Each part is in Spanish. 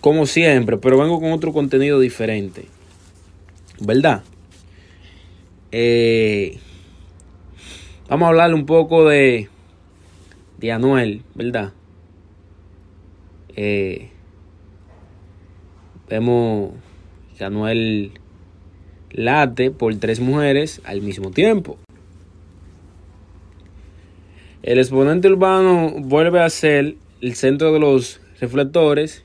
como siempre, pero vengo con otro contenido diferente. ¿Verdad? Eh, vamos a hablar un poco de, de Anuel, ¿verdad? Eh, vemos que Anuel late por tres mujeres al mismo tiempo. El exponente urbano vuelve a ser el centro de los reflectores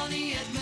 on the Edmund.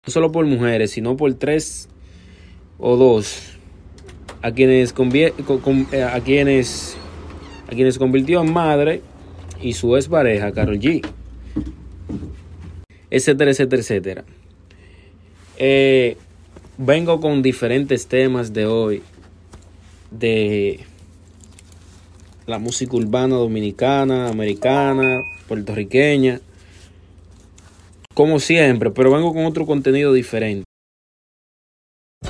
no solo por mujeres, sino por tres o dos a quienes, eh, a quienes, a quienes convirtió en madre y su ex pareja, Carol G. Etcétera, etcétera, etcétera. Eh, vengo con diferentes temas de hoy de la música urbana dominicana, americana, puertorriqueña como siempre, pero vengo con otro contenido diferente.